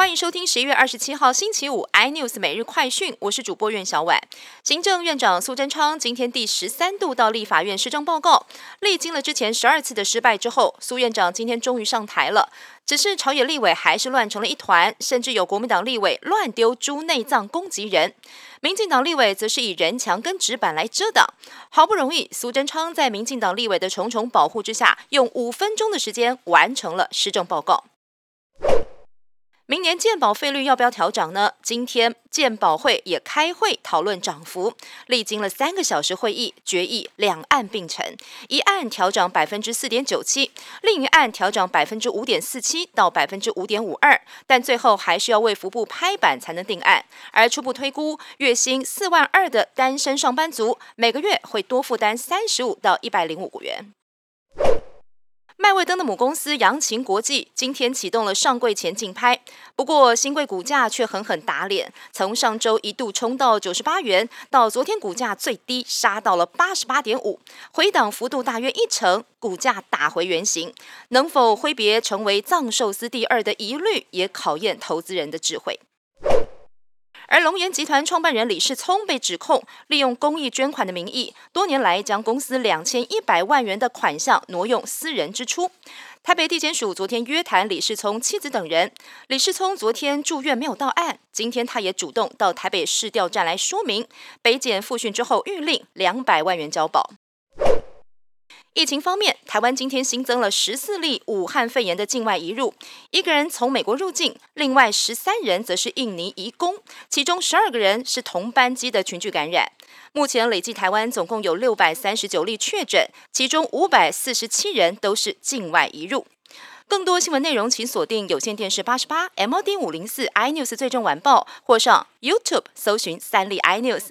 欢迎收听十一月二十七号星期五 iNews 每日快讯，我是主播苑小婉。行政院长苏贞昌今天第十三度到立法院施政报告，历经了之前十二次的失败之后，苏院长今天终于上台了。只是朝野立委还是乱成了一团，甚至有国民党立委乱丢猪内脏攻击人，民进党立委则是以人墙跟纸板来遮挡。好不容易，苏贞昌在民进党立委的重重保护之下，用五分钟的时间完成了施政报告。明年健保费率要不要调涨呢？今天健保会也开会讨论涨幅，历经了三个小时会议，决议两案并成，一案调涨百分之四点九七，另一案调涨百分之五点四七到百分之五点五二，但最后还是要为服部拍板才能定案。而初步推估，月薪四万二的单身上班族，每个月会多负担三十五到一百零五元。麦味登的母公司扬琴国际今天启动了上柜前竞拍，不过新贵股价却狠狠打脸，从上周一度冲到九十八元，到昨天股价最低杀到了八十八点五，回档幅度大约一成，股价打回原形。能否挥别成为藏寿司第二的疑虑，也考验投资人的智慧。而龙岩集团创办人李世聪被指控利用公益捐款的名义，多年来将公司两千一百万元的款项挪用私人支出。台北地检署昨天约谈李世聪妻子等人，李世聪昨天住院没有到案，今天他也主动到台北市调站来说明。北检复讯之后，谕令两百万元交保。疫情方面，台湾今天新增了十四例武汉肺炎的境外移入，一个人从美国入境，另外十三人则是印尼移工，其中十二个人是同班机的群聚感染。目前累计台湾总共有六百三十九例确诊，其中五百四十七人都是境外移入。更多新闻内容，请锁定有线电视八十八 MOD 五零四 iNews 最终晚报，或上 YouTube 搜寻三立 iNews。